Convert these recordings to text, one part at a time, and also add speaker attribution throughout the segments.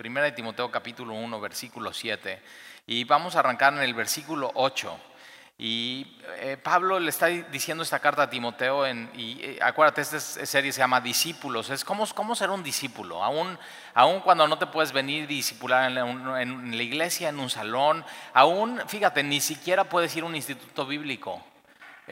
Speaker 1: Primera de Timoteo capítulo 1, versículo 7. Y vamos a arrancar en el versículo 8. Y eh, Pablo le está diciendo esta carta a Timoteo, en, y eh, acuérdate, esta serie se llama Discípulos, es cómo, cómo ser un discípulo, aún, aún cuando no te puedes venir discipular en, en, la iglesia, en un salón, aún, fíjate, ni siquiera puedes ir a un instituto bíblico.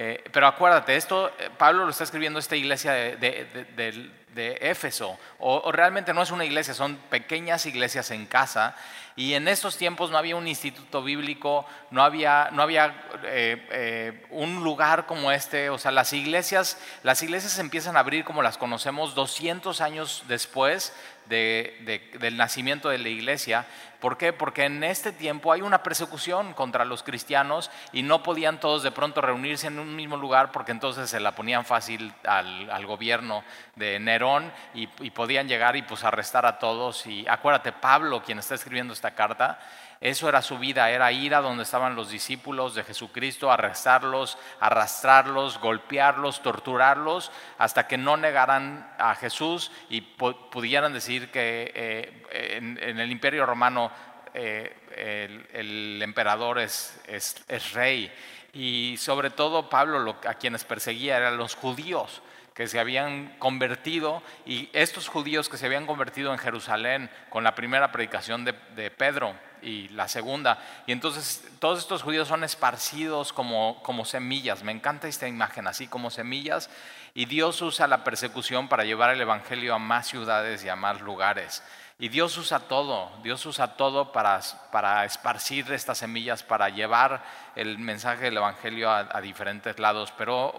Speaker 1: Eh, pero acuérdate, esto Pablo lo está escribiendo esta iglesia de, Éfeso, o, realmente no es una iglesia, son pequeñas iglesias en casa, y en estos tiempos no había un instituto bíblico, no había, no había eh, eh, un lugar como este, o sea, las iglesias, las iglesias empiezan a abrir como las conocemos 200 años después del nacimiento de la iglesia. ¿Por qué? Porque en este tiempo hay una persecución contra los cristianos y no podían todos de pronto reunirse en un mismo lugar porque entonces se la ponían fácil al, gobierno de Nerón y, podían llegar y pues arrestar a todos. Y acuérdate, Pablo, quien está escribiendo esta carta, eso era su vida, era ir a donde estaban los discípulos de Jesucristo, arrestarlos, arrastrarlos, golpearlos, torturarlos, hasta que no negaran a Jesús y pudieran decir que eh, en, el imperio romano eh, el, emperador es, es, rey. Y sobre todo Pablo a quienes perseguía eran los judíos que se habían convertido y estos judíos que se habían convertido en Jerusalén con la primera predicación de, Pedro y la segunda. Y entonces todos estos judíos son esparcidos como, como semillas. Me encanta esta imagen, así como semillas. Y Dios usa la persecución para llevar el Evangelio a más ciudades y a más lugares. Y Dios usa todo, Dios usa todo para, para esparcir estas semillas, para llevar el mensaje del Evangelio a, diferentes lados. Pero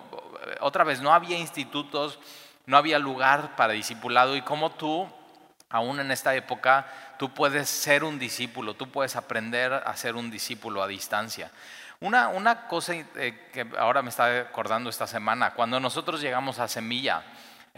Speaker 1: eh, otra vez, no había institutos, no había lugar para discipulado y como tú, aún en esta época, tú puedes ser un discípulo, tú puedes aprender a ser un discípulo a distancia. Una, una cosa eh, que ahora me está acordando esta semana, cuando nosotros llegamos a Semilla,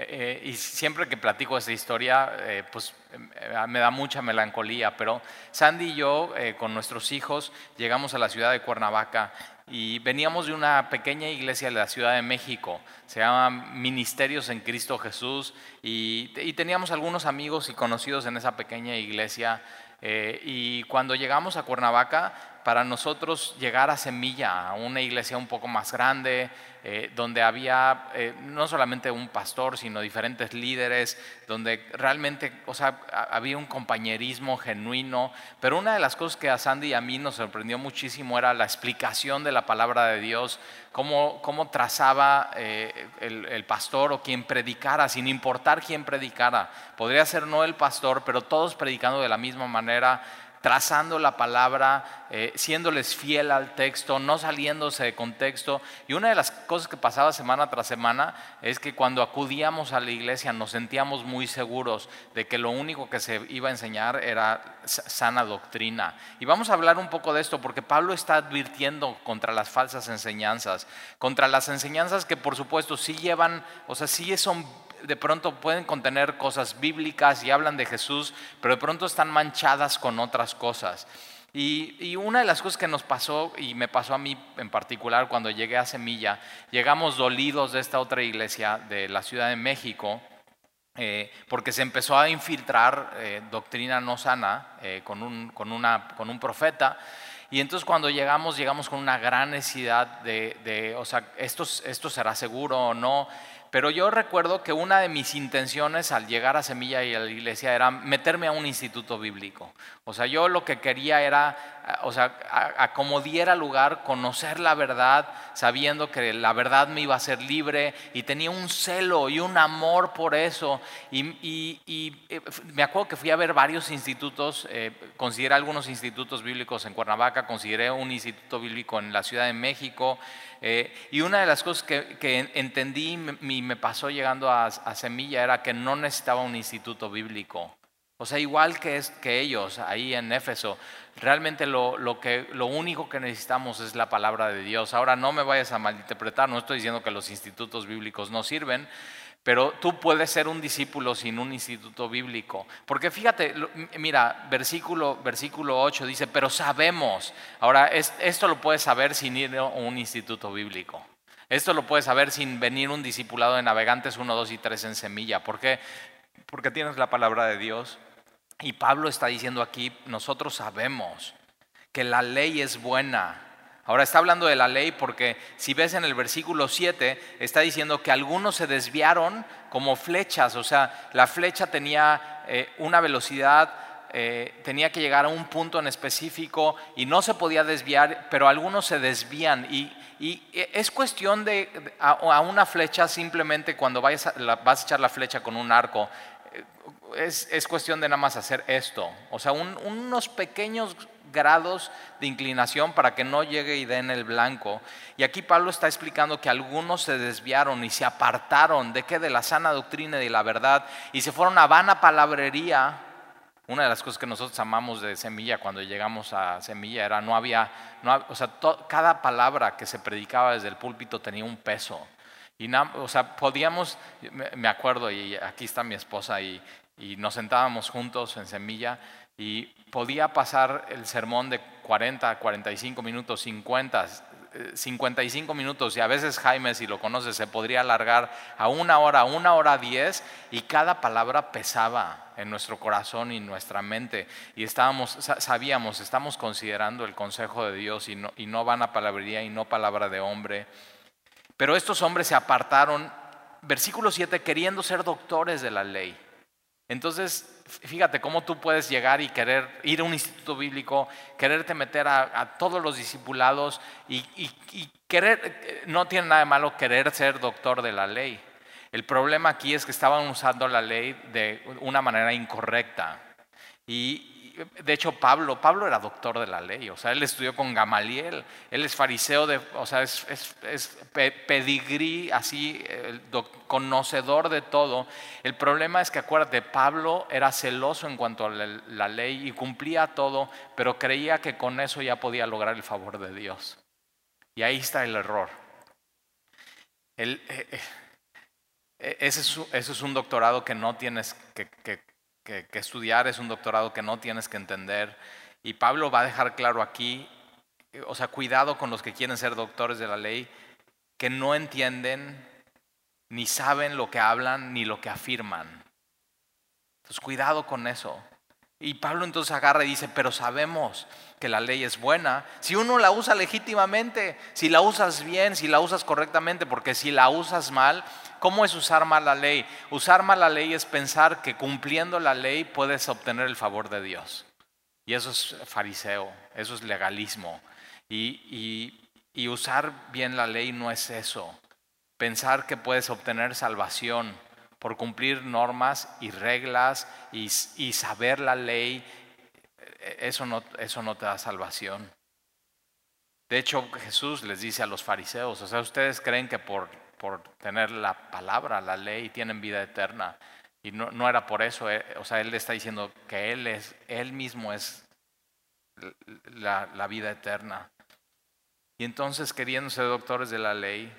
Speaker 1: eh, y siempre que platico esta historia, eh, pues eh, me da mucha melancolía, pero Sandy y yo, con nuestros hijos, llegamos a la ciudad de Cuernavaca y veníamos de una pequeña iglesia de la Ciudad de México, se llama Ministerios en Cristo Jesús, y, y teníamos algunos amigos y conocidos en esa pequeña iglesia. y cuando llegamos a Cuernavaca, para nosotros llegar a Semilla, a una iglesia un poco más grande, eh, donde había eh, no solamente un pastor, sino diferentes líderes, donde realmente o sea, había un compañerismo genuino. Pero una de las cosas que a Sandy y a mí nos sorprendió muchísimo era la explicación de la palabra de Dios, cómo, cómo trazaba eh, el, el pastor o quien predicara, sin importar quién predicara. Podría ser no el pastor, pero todos predicando de la misma manera trazando la palabra, eh, siéndoles fiel al texto, no saliéndose de contexto. Y una de las cosas que pasaba semana tras semana es que cuando acudíamos a la iglesia nos sentíamos muy seguros de que lo único que se iba a enseñar era sana doctrina. Y vamos a hablar un poco de esto porque Pablo está advirtiendo contra las falsas enseñanzas, contra las enseñanzas que por supuesto sí llevan, o sea, sí son de pronto pueden contener cosas bíblicas y hablan de Jesús, pero de pronto están manchadas con otras cosas. Y, una de las cosas que nos pasó, y me pasó a mí en particular cuando llegué a Semilla, llegamos dolidos de esta otra iglesia de la Ciudad de México, eh, porque se empezó a infiltrar eh, doctrina no sana eh, con, un, profeta. Y entonces cuando llegamos, llegamos con una gran necesidad de, o sea, ¿esto, esto será seguro o no. Pero yo recuerdo que una de mis intenciones al llegar a Semilla y a la iglesia era meterme a un instituto bíblico. O sea, yo lo que quería era, o sea, a, como diera lugar, conocer la verdad, sabiendo que la verdad me iba a hacer libre y tenía un celo y un amor por eso. Y, eh, me acuerdo que fui a ver varios institutos, eh, consideré algunos institutos bíblicos en Cuernavaca, consideré un instituto bíblico en la Ciudad de México. Eh, y una de las cosas que, entendí y me pasó llegando a, Semilla era que no necesitaba un instituto bíblico. O sea, igual que, es, que ellos ahí en Éfeso, realmente lo, lo, que, lo único que necesitamos es la palabra de Dios. Ahora no me vayas a malinterpretar, no estoy diciendo que los institutos bíblicos no sirven, pero tú puedes ser un discípulo sin un instituto bíblico. Porque fíjate, mira, versículo, versículo 8 dice, pero sabemos. Ahora, esto lo puedes saber sin ir a un instituto bíblico. Esto lo puedes saber sin venir un discipulado de navegantes 1, 2 y 3 en semilla. ¿Por qué? Porque tienes la palabra de Dios. Y Pablo está diciendo aquí, nosotros sabemos que la ley es buena. Ahora está hablando de la ley porque si ves en el versículo 7, está diciendo que algunos se desviaron como flechas, o sea, la flecha tenía eh, una velocidad eh, tenía que llegar a un punto en específico y no se podía desviar, pero algunos se desvían y, es cuestión de a, una flecha simplemente cuando vayas vas a echar la flecha con un arco, eh, es, cuestión de nada más hacer esto, o sea, unos pequeños grados de inclinación para que no llegue y den el blanco. Y aquí Pablo está explicando que algunos se desviaron y se apartaron de que de la sana doctrina y de la verdad y se fueron a vana palabrería una de las cosas que nosotros amamos de Semilla cuando llegamos a Semilla era no había, o sea, cada palabra que se predicaba desde el púlpito tenía un peso. Y o sea, podíamos, me acuerdo, y aquí está mi esposa, y, y nos sentábamos juntos en Semilla, y podía pasar el sermón de 40, 45 minutos, 50, 55 minutos y a veces Jaime, si lo conoce, se podría alargar a una hora, una hora diez y cada palabra pesaba en nuestro corazón y nuestra mente y estábamos, sabíamos, estamos considerando el consejo de Dios y no, y no van a palabrería y no palabra de hombre. Pero estos hombres se apartaron, versículo 7, queriendo ser doctores de la ley. Entonces, fíjate cómo tú puedes llegar y querer ir a un instituto bíblico, quererte meter a, todos los discipulados y, querer, no tiene nada de malo querer ser doctor de la ley. El problema aquí es que estaban usando la ley de una manera incorrecta. De hecho Pablo, Pablo era doctor de la ley, o sea, él estudió con Gamaliel, él es fariseo, de, o sea, es, pedigrí, así, conocedor de todo. El problema es que acuérdate, Pablo era celoso en cuanto a la, ley y cumplía todo, pero creía que con eso ya podía lograr el favor de Dios. Y ahí está el error. Eh, eh, ese, es, un doctorado que no tienes que, que, estudiar, es un doctorado que no tienes que entender. Y Pablo va a dejar claro aquí, o sea, cuidado con los que quieren ser doctores de la ley, que no entienden ni saben lo que hablan ni lo que afirman. Entonces, cuidado con eso. Y Pablo entonces agarra y dice, pero sabemos que la ley es buena si uno la usa legítimamente, si la usas bien, si la usas correctamente, porque si la usas mal, ¿cómo es usar mal la ley? Usar mal la ley es pensar que cumpliendo la ley puedes obtener el favor de Dios. Y eso es fariseo, eso es legalismo. Y, y usar bien la ley no es eso. Pensar que puedes obtener salvación por cumplir normas y reglas y, saber la ley, e, eso no, eso no te da salvación. De hecho, Jesús les dice a los fariseos, o sea, ustedes creen que por, por tener la palabra, la ley, tienen vida eterna. Y no, era por eso, eh, o sea, Él le está diciendo que Él, es, él mismo es la, vida eterna. Y entonces, queriendo ser doctores de la ley,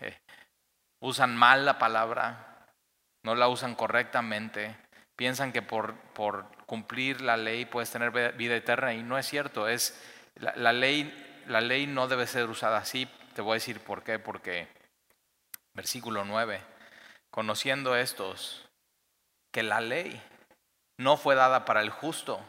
Speaker 1: eh, usan mal la palabra, no la usan correctamente, piensan que por cumplir la ley puedes tener vida eterna y no es cierto, es la, ley, la ley no debe ser usada así, te voy a decir por qué, porque versículo 9, conociendo estos, que la ley no fue dada para el justo.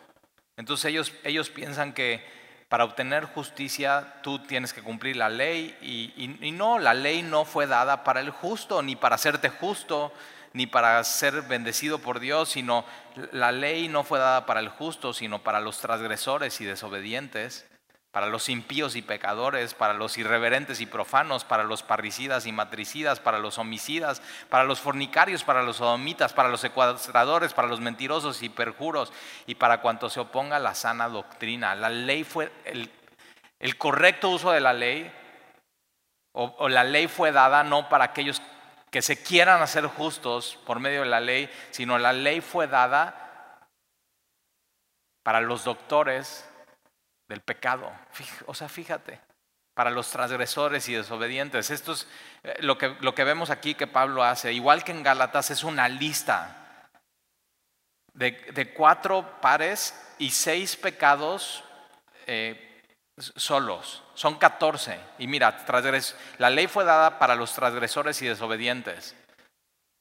Speaker 1: Entonces ellos, ellos piensan que para obtener justicia tú tienes que cumplir la ley y, y, no, la ley no fue dada para el justo, ni para hacerte justo, ni para ser bendecido por Dios, sino la ley no fue dada para el justo, sino para los transgresores y desobedientes, para los impíos y pecadores, para los irreverentes y profanos, para los parricidas y matricidas, para los homicidas, para los fornicarios, para los sodomitas, para los secuestradores, para los mentirosos y perjuros, y para cuanto se oponga a la sana doctrina. La ley fue el, correcto uso de la ley, o, o la ley fue dada no para aquellos que se quieran hacer justos por medio de la ley, sino la ley fue dada para los doctores del pecado. O sea, fíjate, para los transgresores y desobedientes. Esto es eh, lo que, lo que vemos aquí que Pablo hace, igual que en Gálatas, es una lista de, cuatro pares y seis pecados eh, solos. Son 14. Y mira, la ley fue dada para los transgresores y desobedientes.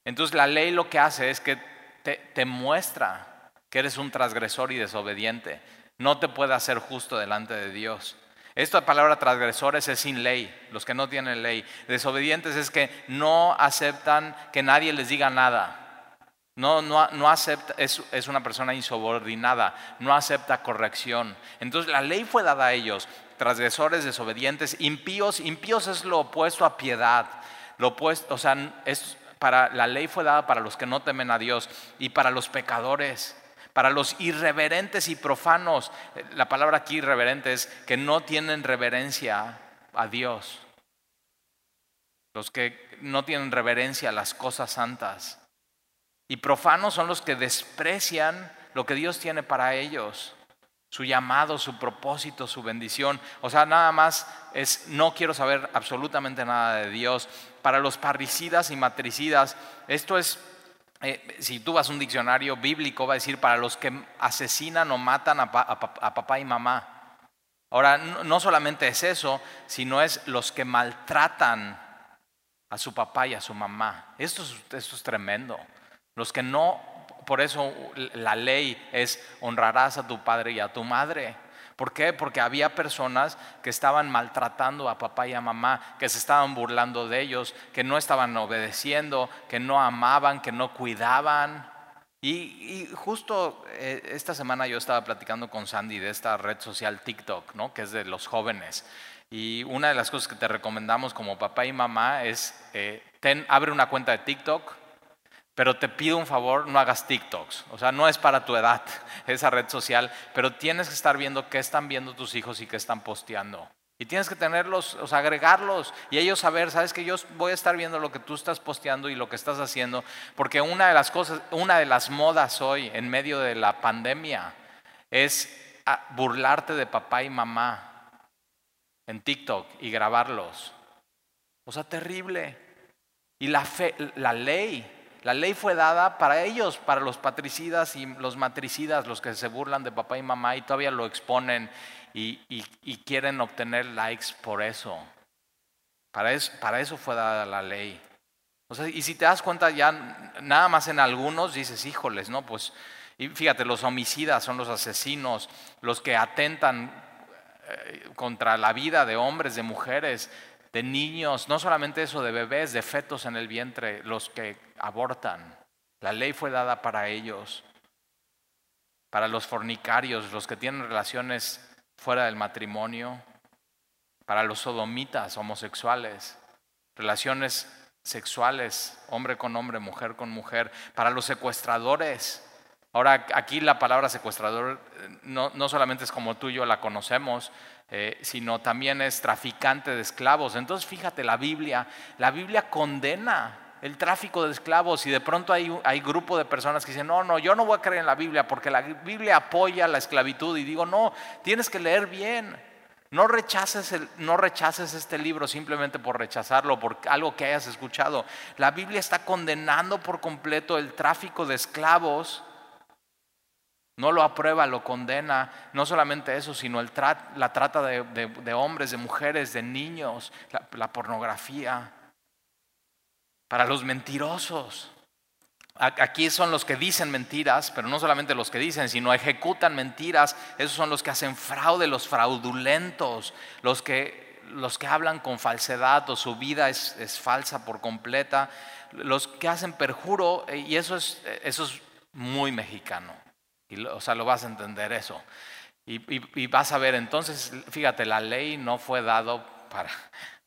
Speaker 1: Entonces la ley lo que hace es que te, muestra que eres un transgresor y desobediente. No te puede hacer justo delante de Dios. Esta palabra transgresores es sin ley, los que no tienen ley. Desobedientes es que no aceptan que nadie les diga nada. No, no, no acepta, es, es, una persona insubordinada, no acepta corrección. Entonces la ley fue dada a ellos, transgresores, desobedientes, impíos. Impíos es lo opuesto a piedad. Lo opuesto, o sea, es para, la ley fue dada para los que no temen a Dios y para los pecadores para los irreverentes y profanos. La palabra aquí irreverente es que no tienen reverencia a Dios. Los que no tienen reverencia a las cosas santas. Y profanos son los que desprecian lo que Dios tiene para ellos. Su llamado, su propósito, su bendición. O sea, nada más es, no quiero saber absolutamente nada de Dios. Para los parricidas y matricidas, esto es eh, si tú vas a un diccionario bíblico, va a decir para los que asesinan o matan a, papá y mamá. Ahora, no, solamente es eso, sino es los que maltratan a su papá y a su mamá. Esto esto es tremendo. Los que no, por eso la ley es honrarás a tu padre y a tu madre. ¿Por qué? Porque había personas que estaban maltratando a papá y a mamá, que se estaban burlando de ellos, que no estaban obedeciendo, que no amaban, que no cuidaban. Y, justo eh, esta semana yo estaba platicando con Sandy de esta red social TikTok, ¿no? que es de los jóvenes. Y una de las cosas que te recomendamos como papá y mamá es, eh, abre una cuenta de TikTok, pero te pido un favor, no hagas TikToks. O sea, no es para tu edad esa red social, pero tienes que estar viendo qué están viendo tus hijos y qué están posteando. Y tienes que tenerlos, o sea, agregarlos y ellos saber, sabes que yo voy a estar viendo lo que tú estás posteando y lo que estás haciendo, porque una de las cosas, una de las modas hoy en medio de la pandemia es ah, burlarte de papá y mamá en TikTok y grabarlos. O sea, terrible. Y la fe, la ley la ley fue dada para ellos, para los patricidas y los matricidas, los que se burlan de papá y mamá y todavía lo exponen y, quieren obtener likes por eso. Para, eso. fue dada la ley. y si te das cuenta ya, nada más en algunos dices, híjoles, ¿no? Pues, fíjate, los homicidas son los asesinos, los que atentan eh, contra la vida de hombres, de mujeres, de niños, no solamente eso, de bebés, de fetos en el vientre, los que abortan. La ley fue dada para ellos, para los fornicarios, los que tienen relaciones fuera del matrimonio, para los sodomitas, homosexuales, relaciones sexuales, hombre con hombre, mujer con mujer, para los secuestradores. Ahora, aquí la palabra secuestrador eh, no, no solamente es como tú y yo la conocemos, eh, sino también es traficante de esclavos. Entonces, fíjate, la Biblia, la Biblia condena el tráfico de esclavos y de pronto hay, hay grupo de personas que dicen, no, no, yo no voy a creer en la Biblia porque la Biblia apoya la esclavitud y digo, no, tienes que leer bien. No rechaces, el, no rechaces este libro simplemente por rechazarlo, por algo que hayas escuchado. La Biblia está condenando por completo el tráfico de esclavos no lo aprueba, lo condena. No solamente eso, sino el la trata de, hombres, de mujeres, de niños, la, pornografía. Para los mentirosos. Aquí son los que dicen mentiras, pero no solamente los que dicen, sino ejecutan mentiras. Esos son los que hacen fraude, los fraudulentos, los que, los que hablan con falsedad o su vida es, es falsa por completa, los que hacen perjuro, eh, y eso es, eso es muy mexicano. Y, o sea, lo vas a entender eso. Y, vas a ver, entonces, fíjate, la ley no fue dado para,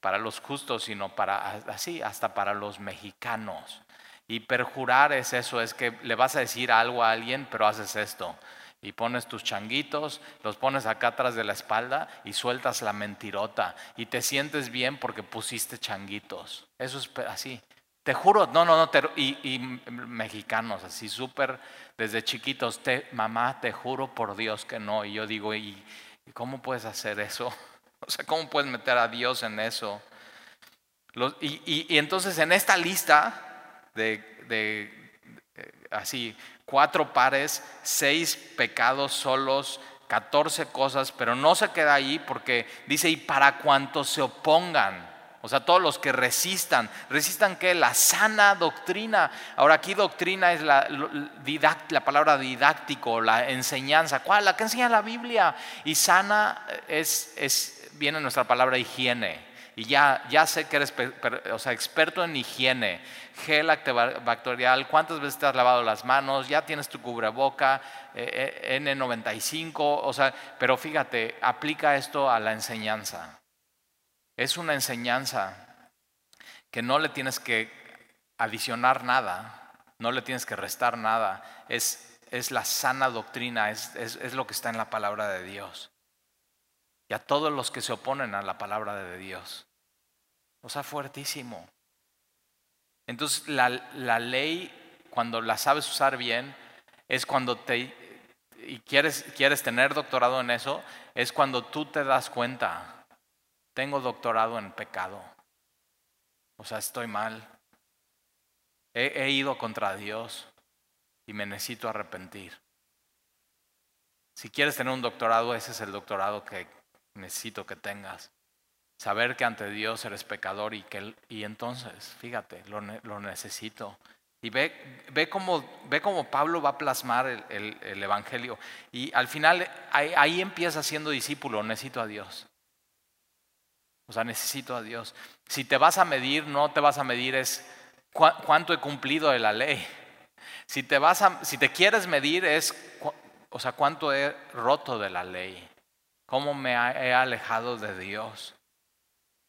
Speaker 1: para los justos, sino para, así, hasta para los mexicanos. Y perjurar es eso, es que le vas a decir algo a alguien, pero haces esto. Y pones tus changuitos, los pones acá atrás de la espalda y sueltas la mentirota. Y te sientes bien porque pusiste changuitos. Eso es así. Te juro, no, no, no, y, mexicanos, así súper, desde chiquitos, te, mamá, te juro por Dios que no. Y yo digo, ¿y, cómo puedes hacer eso? O sea, ¿cómo puedes meter a Dios en eso? y, entonces en esta lista de, de, así, cuatro pares, seis pecados solos, catorce cosas, pero no se queda ahí porque dice, y para cuantos se opongan O sea, todos los que resistan, resistan que la sana doctrina. Ahora aquí doctrina es la, la palabra didáctico, la enseñanza. ¿Cuál? La que enseña la Biblia. Y sana es, viene nuestra palabra higiene. Y ya, ya sé que eres o sea, experto en higiene, gel antibacterial, cuántas veces te has lavado las manos, ya tienes tu cubreboca, eh, eh, N95, o sea, pero fíjate, aplica esto a la enseñanza. Es una enseñanza que no le tienes que adicionar nada, no le tienes que restar nada, es, es la sana doctrina, es, es, lo que está en la palabra de Dios. Y a todos los que se oponen a la palabra de Dios. O sea, fuertísimo. Entonces, la, la ley, cuando la sabes usar bien, es cuando te, y quieres, quieres tener doctorado en eso, es cuando tú te das cuenta tengo doctorado en pecado. O sea, estoy mal. He, ido contra Dios y me necesito arrepentir. Si quieres tener un doctorado, ese es el doctorado que necesito que tengas. Saber que ante Dios eres pecador y que y entonces, fíjate, lo, necesito. Y ve, ve, cómo, ve cómo Pablo va a plasmar el, Evangelio. Y al final ahí empieza siendo discípulo, necesito a Dios. O sea, necesito a Dios. Si te vas a medir, no te vas a medir es cuánto he cumplido de la ley. Si te, vas a, si te quieres medir es, o sea, cuánto he roto de la ley. Cómo me he alejado de Dios.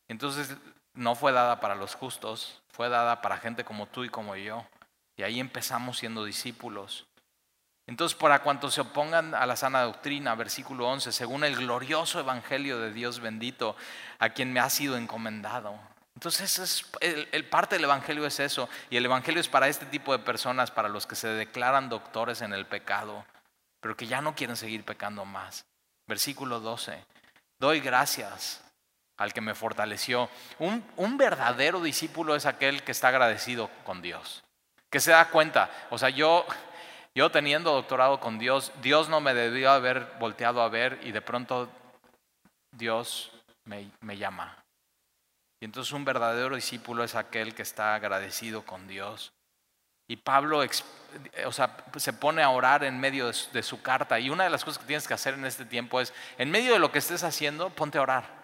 Speaker 1: Entonces, no fue dada para los justos, fue dada para gente como tú y como yo. Y ahí empezamos siendo discípulos. Entonces, para cuantos se opongan a la sana doctrina, versículo 11, según el glorioso evangelio de Dios bendito, a quien me ha sido encomendado. Entonces, es, el, parte del evangelio es eso, y el evangelio es para este tipo de personas, para los que se declaran doctores en el pecado, pero que ya no quieren seguir pecando más. Versículo 12, doy gracias al que me fortaleció. Un, un verdadero discípulo es aquel que está agradecido con Dios, que se da cuenta, o sea, yo yo teniendo doctorado con Dios, Dios no me debió haber volteado a ver y de pronto Dios me, llama. Y entonces un verdadero discípulo es aquel que está agradecido con Dios. Y Pablo o sea, se pone a orar en medio de su, de su, carta. Y una de las cosas que tienes que hacer en este tiempo es, en medio de lo que estés haciendo, ponte a orar.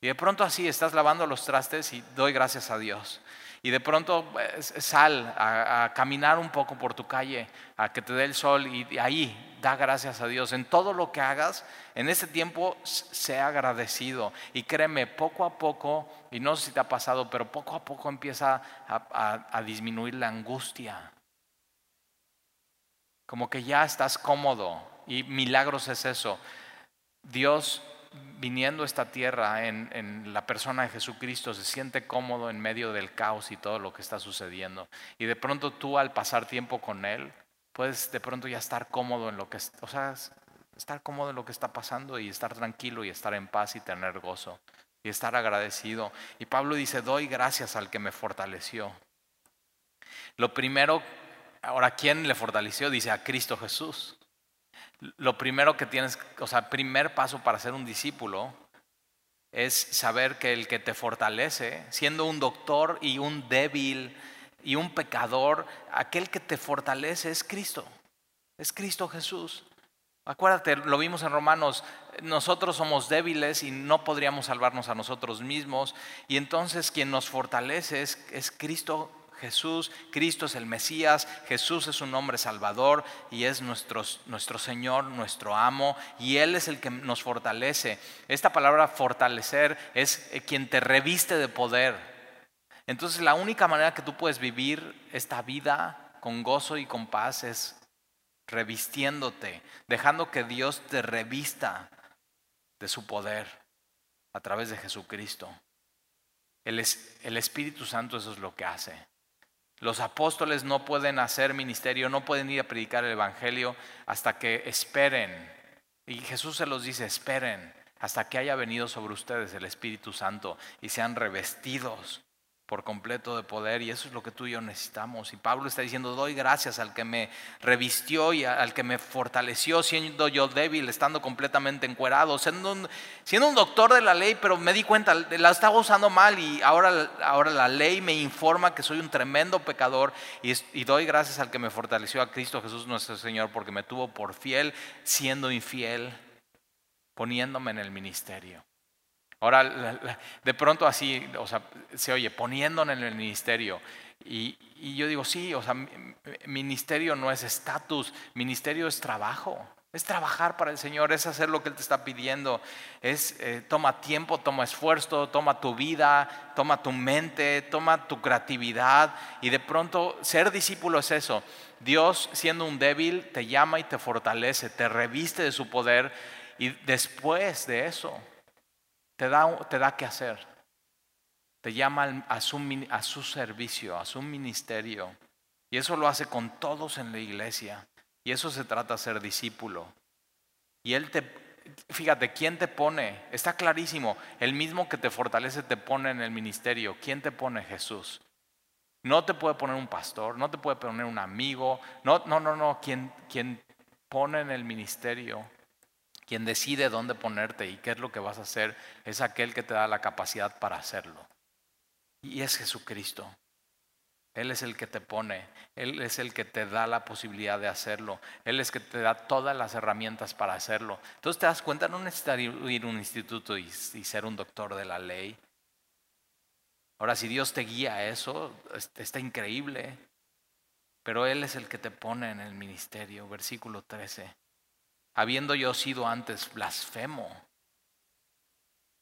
Speaker 1: Y de pronto así estás lavando los trastes y doy gracias a Dios y de pronto pues, sal a, caminar un poco por tu calle, a que te dé el sol y ahí da gracias a Dios. En todo lo que hagas, en este tiempo, sea agradecido. Y créeme, poco a poco, y no sé si te ha pasado, pero poco a poco empieza a disminuir la angustia. Como que ya estás cómodo. Y milagros es eso. Dios viniendo a esta tierra en, la persona de Jesucristo se siente cómodo en medio del caos y todo lo que está sucediendo. Y de pronto tú al pasar tiempo con Él, puedes de pronto ya estar cómodo en lo que, o sea, estar cómodo en lo que está pasando y estar tranquilo y estar en paz y tener gozo y estar agradecido. Y Pablo dice, doy gracias al que me fortaleció. Lo primero, ahora, ¿quién le fortaleció? Dice a Cristo Jesús lo primero que tienes, o sea, primer paso para ser un discípulo es saber que el que te fortalece, siendo un doctor y un débil y un pecador, aquel que te fortalece es Cristo, es Cristo Jesús. Acuérdate, lo vimos en Romanos, nosotros somos débiles y no podríamos salvarnos a nosotros mismos, y entonces quien nos fortalece es, es Cristo Jesús, Cristo es el Mesías, Jesús es un hombre salvador y es nuestro, nuestro Señor, nuestro amo, y Él es el que nos fortalece. Esta palabra fortalecer es eh, quien te reviste de poder. Entonces la única manera que tú puedes vivir esta vida con gozo y con paz es revistiéndote, dejando que Dios te revista de su poder a través de Jesucristo. El, el Espíritu Santo eso es lo que hace. Los apóstoles no pueden hacer ministerio, no pueden ir a predicar el Evangelio hasta que esperen. Y Jesús se los dice, esperen hasta que haya venido sobre ustedes el Espíritu Santo y sean revestidos por completo de poder y eso es lo que tú y yo necesitamos. Y Pablo está diciendo, doy gracias al que me revistió y al que me fortaleció siendo yo débil, estando completamente encuerado, siendo un, siendo un doctor de la ley, pero me di cuenta, la estaba usando mal y ahora, ahora la ley me informa que soy un tremendo pecador y, y doy gracias al que me fortaleció a Cristo Jesús nuestro Señor porque me tuvo por fiel siendo infiel, poniéndome en el ministerio. Ahora, de pronto así, o sea, se oye, poniéndome en el ministerio. Y, yo digo, sí, o sea, ministerio no es estatus, ministerio es trabajo. Es trabajar para el Señor, es hacer lo que Él te está pidiendo. Es eh, toma tiempo, toma esfuerzo, toma tu vida, toma tu mente, toma tu creatividad. Y de pronto ser discípulo es eso. Dios, siendo un débil, te llama y te fortalece, te reviste de su poder. Y después de eso, te da, te da que hacer. Te llama a su, a su servicio, a su ministerio. Y eso lo hace con todos en la iglesia. Y eso se trata de ser discípulo. Y Él te, fíjate, ¿quién te pone? Está clarísimo, el mismo que te fortalece te pone en el ministerio. ¿Quién te pone? Jesús. No te puede poner un pastor, no te puede poner un amigo. No, no, no, no. Quien, quien pone en el ministerio quien decide dónde ponerte y qué es lo que vas a hacer es aquel que te da la capacidad para hacerlo. Y es Jesucristo. Él es el que te pone, Él es el que te da la posibilidad de hacerlo, Él es el que te da todas las herramientas para hacerlo. Entonces te das cuenta, no necesitas ir a un instituto y, ser un doctor de la ley. Ahora, si Dios te guía a eso, está increíble, pero Él es el que te pone en el ministerio, versículo 13 habiendo yo sido antes blasfemo.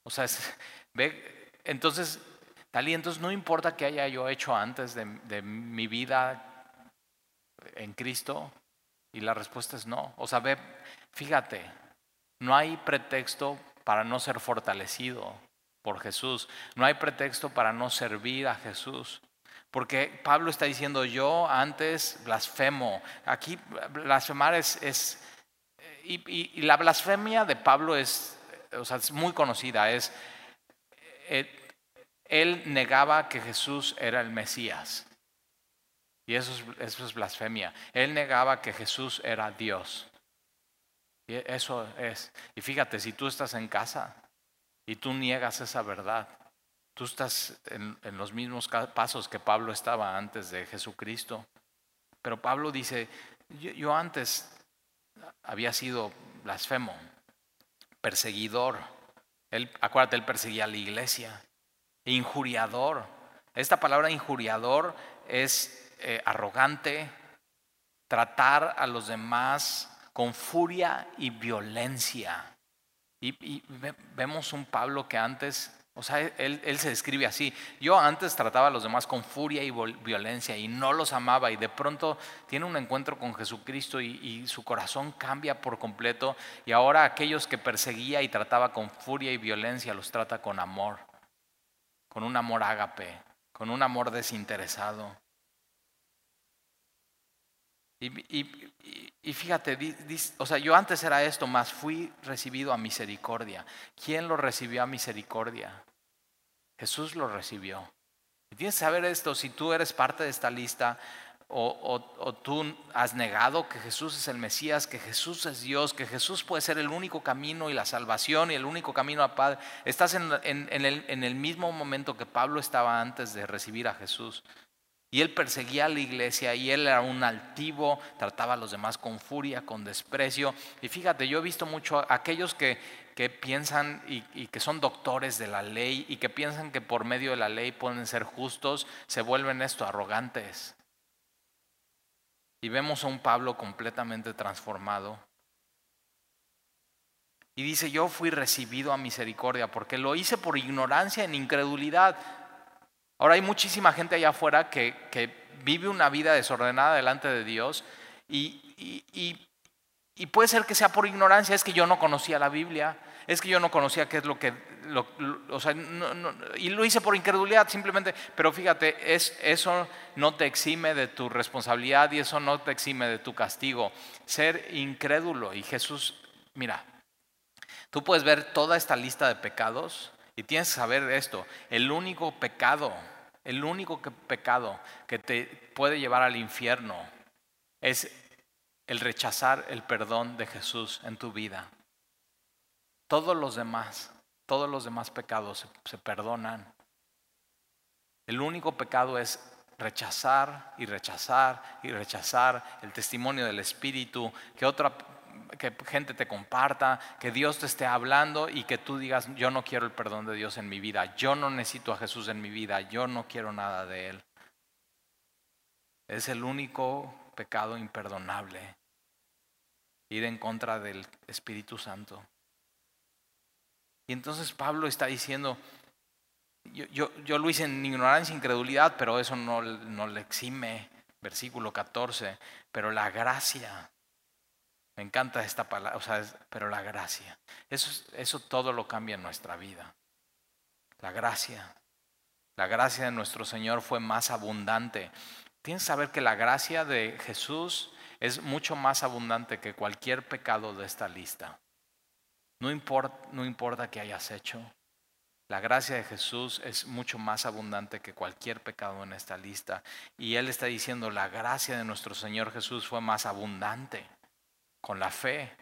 Speaker 1: O sea, ve, entonces, Talí, entonces no importa que haya yo hecho antes de, de, mi vida en Cristo, y la respuesta es no. O sea, ve, fíjate, no hay pretexto para no ser fortalecido por Jesús, no hay pretexto para no servir a Jesús. Porque Pablo está diciendo, yo antes blasfemo. Aquí blasfemar es y, la blasfemia de Pablo es, es muy conocida, es, eh, él negaba que Jesús era el Mesías. Y eso es, eso es blasfemia. Él negaba que Jesús era Dios. Y eso es. Y fíjate, si tú estás en casa y tú niegas esa verdad, tú estás en, los mismos pasos que Pablo estaba antes de Jesucristo. Pero Pablo dice, yo antes había sido blasfemo, perseguidor. Él, acuérdate, él perseguía a la iglesia. Injuriador. Esta palabra injuriador es eh, arrogante, tratar a los demás con furia y violencia. y vemos un Pablo que antes o sea, él, se describe así. Yo antes trataba a los demás con furia y violencia y no los amaba y de pronto tiene un encuentro con Jesucristo y, y, su corazón cambia por completo y ahora aquellos que perseguía y trataba con furia y violencia los trata con amor, con un amor ágape, con un amor desinteresado. Y, fíjate, o sea, yo antes era esto, más fui recibido a misericordia. ¿Quién lo recibió a misericordia? Jesús lo recibió. Y tienes que saber esto, si tú eres parte de esta lista o, tú has negado que Jesús es el Mesías, que Jesús es Dios, que Jesús puede ser el único camino y la salvación y el único camino a paz, estás en, el, en el mismo momento que Pablo estaba antes de recibir a Jesús. Y él perseguía a la iglesia y él era un altivo, trataba a los demás con furia, con desprecio. Y fíjate, yo he visto mucho a aquellos que, que piensan y, y, que son doctores de la ley y que piensan que por medio de la ley pueden ser justos, se vuelven esto arrogantes. Y vemos a un Pablo completamente transformado. Y dice, yo fui recibido a misericordia porque lo hice por ignorancia, en incredulidad. Ahora hay muchísima gente allá afuera que, vive una vida desordenada delante de Dios y, puede ser que sea por ignorancia, es que yo no conocía la Biblia, es que yo no conocía qué es lo que... o sea, y lo hice por incredulidad simplemente, pero fíjate, es, eso no te exime de tu responsabilidad y eso no te exime de tu castigo. Ser incrédulo y Jesús, mira, tú puedes ver toda esta lista de pecados y tienes que saber esto, el único pecado El único pecado que te puede llevar al infierno es el rechazar el perdón de Jesús en tu vida. Todos los demás, todos los demás pecados se, perdonan. El único pecado es rechazar y rechazar y rechazar el testimonio del Espíritu, que otra que gente te comparta, que Dios te esté hablando y que tú digas, yo no quiero el perdón de Dios en mi vida, yo no necesito a Jesús en mi vida, yo no quiero nada de Él. Es el único pecado imperdonable, ir en contra del Espíritu Santo. Y entonces Pablo está diciendo, yo, yo, lo hice en ignorancia, incredulidad, pero eso no, no le exime, versículo 14, pero la gracia me encanta esta palabra, o sea, pero la gracia. Eso, todo lo cambia en nuestra vida. La gracia. La gracia de nuestro Señor fue más abundante. Tienes que saber que la gracia de Jesús es mucho más abundante que cualquier pecado de esta lista. No importa, no importa que hayas hecho. La gracia de Jesús es mucho más abundante que cualquier pecado en esta lista. Y Él está diciendo, la gracia de nuestro Señor Jesús fue más abundante con la fe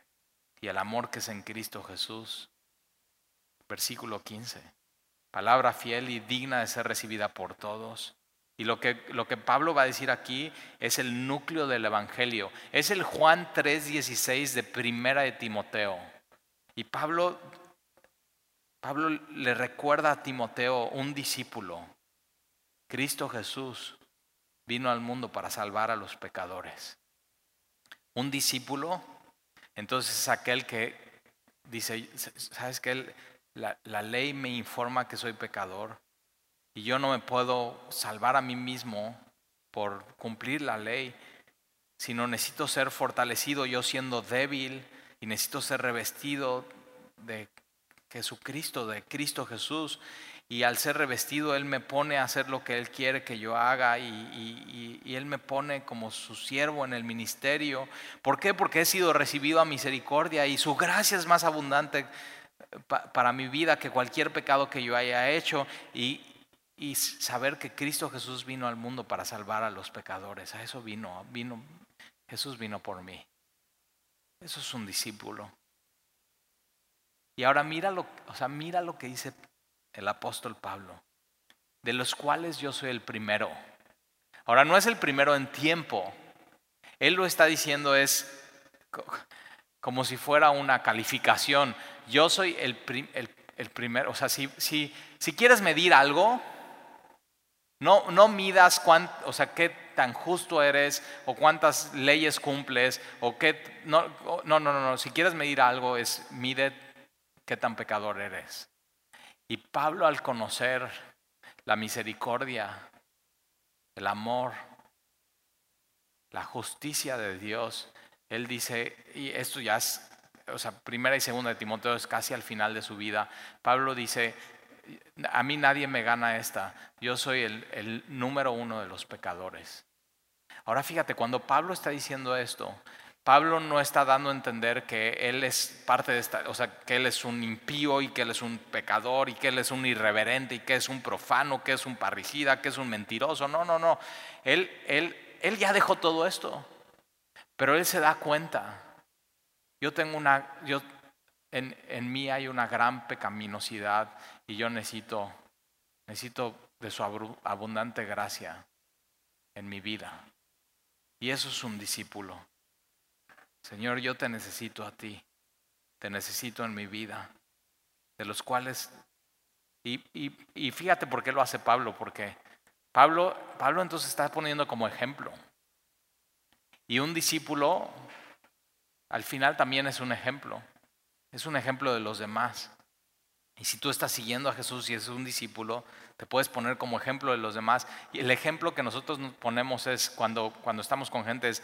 Speaker 1: y el amor que es en Cristo Jesús. Versículo 15. Palabra fiel y digna de ser recibida por todos. Y lo que, lo que Pablo va a decir aquí es el núcleo del Evangelio. Es el Juan 3:16 de Primera de Timoteo. Y Pablo, Pablo le recuerda a Timoteo, un discípulo. Cristo Jesús vino al mundo para salvar a los pecadores. Un discípulo, entonces es aquel que dice, ¿sabes qué? La, la ley me informa que soy pecador y yo no me puedo salvar a mí mismo por cumplir la ley, sino necesito ser fortalecido yo siendo débil y necesito ser revestido de Jesucristo, de Cristo Jesús y al ser revestido Él me pone a hacer lo que Él quiere que yo haga y, Él me pone como su siervo en el ministerio. ¿Por qué? Porque he sido recibido a misericordia y su gracia es más abundante para mi vida que cualquier pecado que yo haya hecho y, y saber que Cristo Jesús vino al mundo para salvar a los pecadores. A eso vino, vino, Jesús vino por mí. Eso es un discípulo. Y ahora mira lo, o sea, mira lo que dice el apóstol Pablo, de los cuales yo soy el primero. Ahora, no es el primero en tiempo. Él lo está diciendo es como si fuera una calificación. Yo soy el, el, primero. O sea, si, si, si, quieres medir algo, no, no midas cuánto, o sea, qué tan justo eres o cuántas leyes cumples o qué... No, no, no, no. Si quieres medir algo, es mide qué tan pecador eres. Y Pablo al conocer la misericordia, el amor, la justicia de Dios, él dice, y esto ya es, o sea, primera y segunda de Timoteo es casi al final de su vida, Pablo dice, a mí nadie me gana esta, yo soy el, el número uno de los pecadores. Ahora fíjate, cuando Pablo está diciendo esto, Pablo no está dando a entender que él es parte de esta, o sea, que él es un impío y que él es un pecador y que él es un irreverente y que es un profano, que es un parricida, que es un mentiroso. No, no, no. Él, él, él ya dejó todo esto. Pero él se da cuenta. Yo tengo una, yo, en, en mí hay una gran pecaminosidad y yo necesito, necesito de su abundante gracia en mi vida. Y eso es un discípulo. Señor, yo te necesito a ti, te necesito en mi vida, de los cuales, y, y, fíjate por qué lo hace Pablo, porque Pablo, Pablo entonces está poniendo como ejemplo. Y un discípulo, al final también es un ejemplo, es un ejemplo de los demás. Y si tú estás siguiendo a Jesús y es un discípulo, te puedes poner como ejemplo de los demás. Y el ejemplo que nosotros ponemos es cuando, cuando estamos con gente es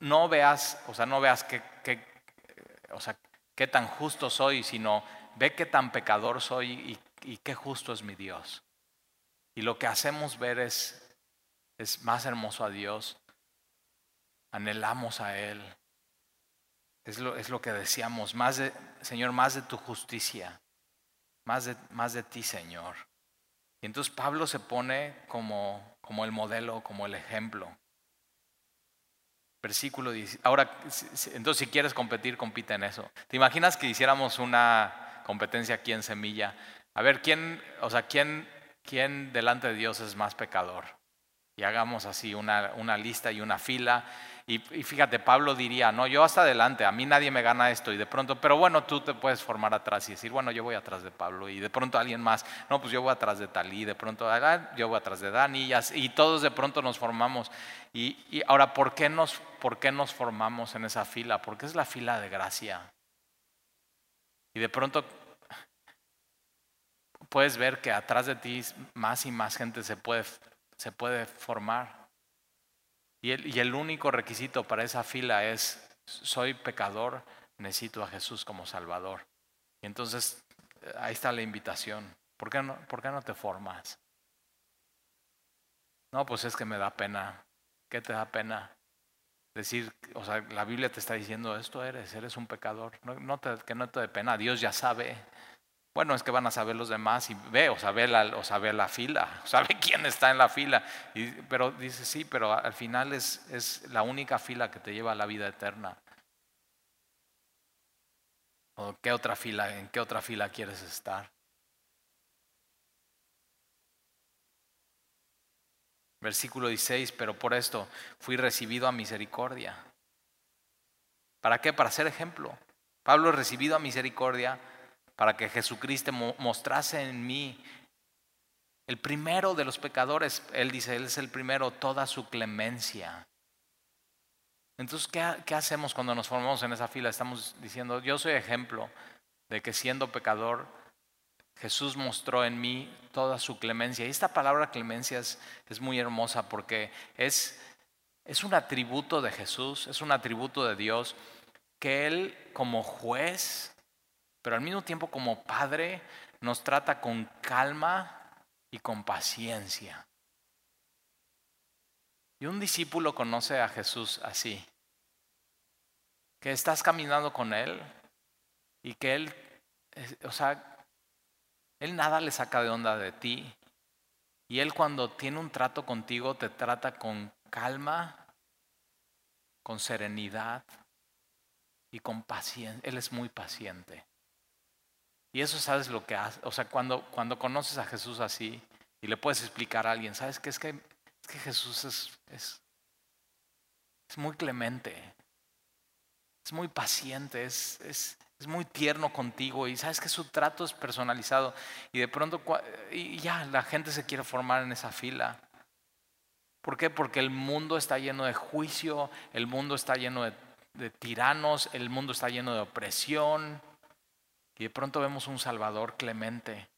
Speaker 1: no, veas, o sea, no veas qué, o sea, qué tan justo soy, sino ve qué tan pecador soy y, qué justo es mi Dios. Y lo que hacemos ver es, es más hermoso a Dios, anhelamos a Él. Es lo, es lo que decíamos, más Señor, más de tu justicia más de, más de ti, Señor. Y entonces Pablo se pone como, como el modelo, como el ejemplo. Versículo 10. Ahora, entonces si quieres competir, compite en eso. ¿Te imaginas que hiciéramos una competencia aquí en Semilla? A ver, ¿quién, o sea, quién, quién delante de Dios es más pecador? Y hagamos así una, una lista y una fila y, fíjate, Pablo diría, no, yo hasta adelante, a mí nadie me gana esto. Y de pronto, pero bueno, tú te puedes formar atrás y decir, bueno, yo voy atrás de Pablo. Y de pronto alguien más, no, pues yo voy atrás de Talí. De pronto, ah, yo voy atrás de Dani. Y, todos de pronto nos formamos. Y, y, ahora, ¿por qué, nos, ¿por qué nos formamos en esa fila? Porque es la fila de gracia. Y de pronto puedes ver que atrás de ti más y más gente se puede, se puede formar. Y el, único requisito para esa fila es, soy pecador, necesito a Jesús como Salvador. Y entonces eh, ahí está la invitación. ¿Por qué no, por qué no te formas? No, pues es que me da pena. ¿Qué te da pena? Decir, o sea, la Biblia te está diciendo, esto eres, eres un pecador. No, que no te dé pena, Dios ya sabe. Bueno, es que van a saber los demás y ve, o sabe la, o la fila, sabe quién está en la fila. Pero dice, sí, pero al final es, es la única fila que te lleva a la vida eterna. ¿O qué otra fila, en qué otra fila quieres estar? Versículo 16, pero por esto fui recibido a misericordia. ¿Para qué? Para ser ejemplo. Pablo recibido a misericordia para que Jesucristo mostrase en mí el primero de los pecadores. Él dice, Él es el primero, toda su clemencia. Entonces, ¿qué, hacemos cuando nos formamos en esa fila? Estamos diciendo, yo soy ejemplo de que siendo pecador, Jesús mostró en mí toda su clemencia. Y esta palabra clemencia es, muy hermosa porque es, es un atributo de Jesús, es un atributo de Dios, que Él como juez pero al mismo tiempo como Padre nos trata con calma y con paciencia. Y un discípulo conoce a Jesús así, que estás caminando con Él y que Él, o sea, Él nada le saca de onda de ti. Y Él cuando tiene un trato contigo te trata con calma, con serenidad y con paciencia. Él es muy paciente. Y eso sabes lo que hace. O sea, cuando, cuando conoces a Jesús así y le puedes explicar a alguien, ¿sabes que, es que Jesús es, es, es, muy clemente, es muy paciente, es, es, es muy tierno contigo y sabes que su trato es personalizado. Y de pronto, y ya, la gente se quiere formar en esa fila. ¿Por qué? Porque el mundo está lleno de juicio, el mundo está lleno de tiranos, el mundo está lleno de opresión. Y de pronto vemos un Salvador clemente,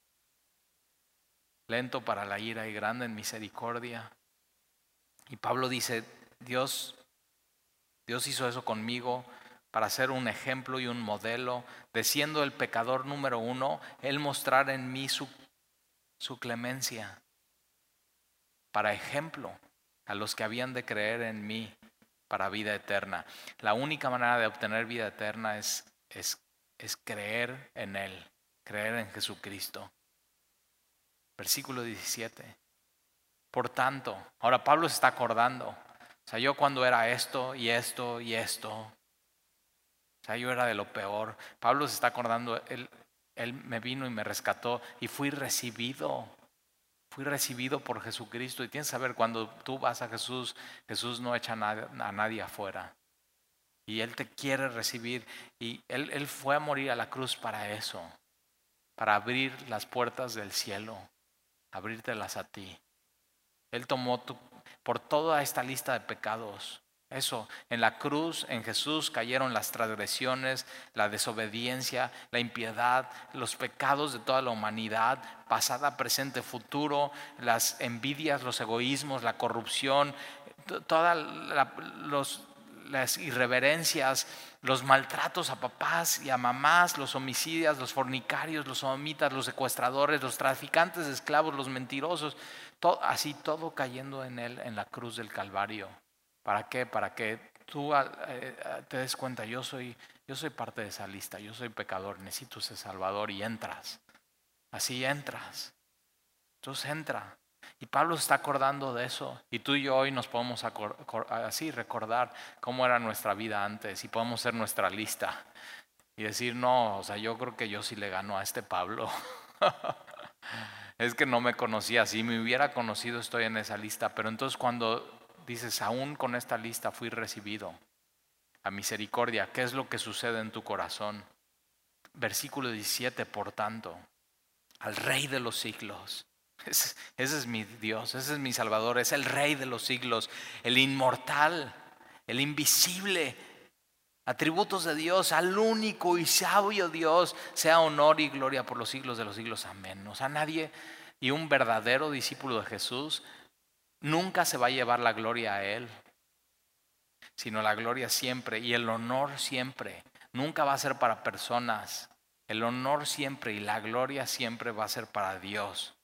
Speaker 1: lento para la ira y grande en misericordia. Y Pablo dice, Dios, Dios hizo eso conmigo para ser un ejemplo y un modelo, de siendo el pecador número uno, Él mostrar en mí su, clemencia, para ejemplo a los que habían de creer en mí para vida eterna. La única manera de obtener vida eterna es, es es creer en Él, creer en Jesucristo. Versículo 17. Por tanto, ahora Pablo se está acordando. O sea, yo cuando era esto y esto y esto, o sea, yo era de lo peor. Pablo se está acordando, él, él me vino y me rescató y fui recibido. Fui recibido por Jesucristo. Y tienes que saber, cuando tú vas a Jesús, Jesús no echa a nadie afuera. Y Él te quiere recibir. Y él, él fue a morir a la cruz para eso, para abrir las puertas del cielo, abrírtelas a ti. Él tomó por toda esta lista de pecados. Eso, en la cruz, en Jesús cayeron las transgresiones, la desobediencia, la impiedad, los pecados de toda la humanidad, pasada, presente, futuro, las envidias, los egoísmos, la corrupción, todos los las irreverencias, los maltratos a papás y a mamás, los homicidios, los fornicarios, los sodomitas, los secuestradores, los traficantes de esclavos, los mentirosos, así todo cayendo en él en la cruz del Calvario. ¿Para qué? Para que tú ah, eh, te des cuenta, yo soy, yo soy parte de esa lista, yo soy pecador, necesito ese Salvador y entras. Así entras. Entonces entra. Y Pablo se está acordando de eso. Y tú y yo hoy nos podemos así recordar cómo era nuestra vida antes y podemos hacer nuestra lista y decir, no, o sea, yo creo que yo sí le gano a este Pablo. es que no me conocía, si me hubiera conocido estoy en esa lista, pero entonces cuando dices, aún con esta lista fui recibido a misericordia, ¿qué es lo que sucede en tu corazón? Versículo 17, por tanto, al Rey de los siglos. Ese, es mi Dios, ese es mi Salvador, es el Rey de los siglos, el inmortal, el invisible, atributos de Dios, al único y sabio Dios, sea honor y gloria por los siglos de los siglos. Amén. O sea, nadie y un verdadero discípulo de Jesús nunca se va a llevar la gloria a Él, sino la gloria siempre y el honor siempre. Nunca va a ser para personas. El honor siempre y la gloria siempre va a ser para Dios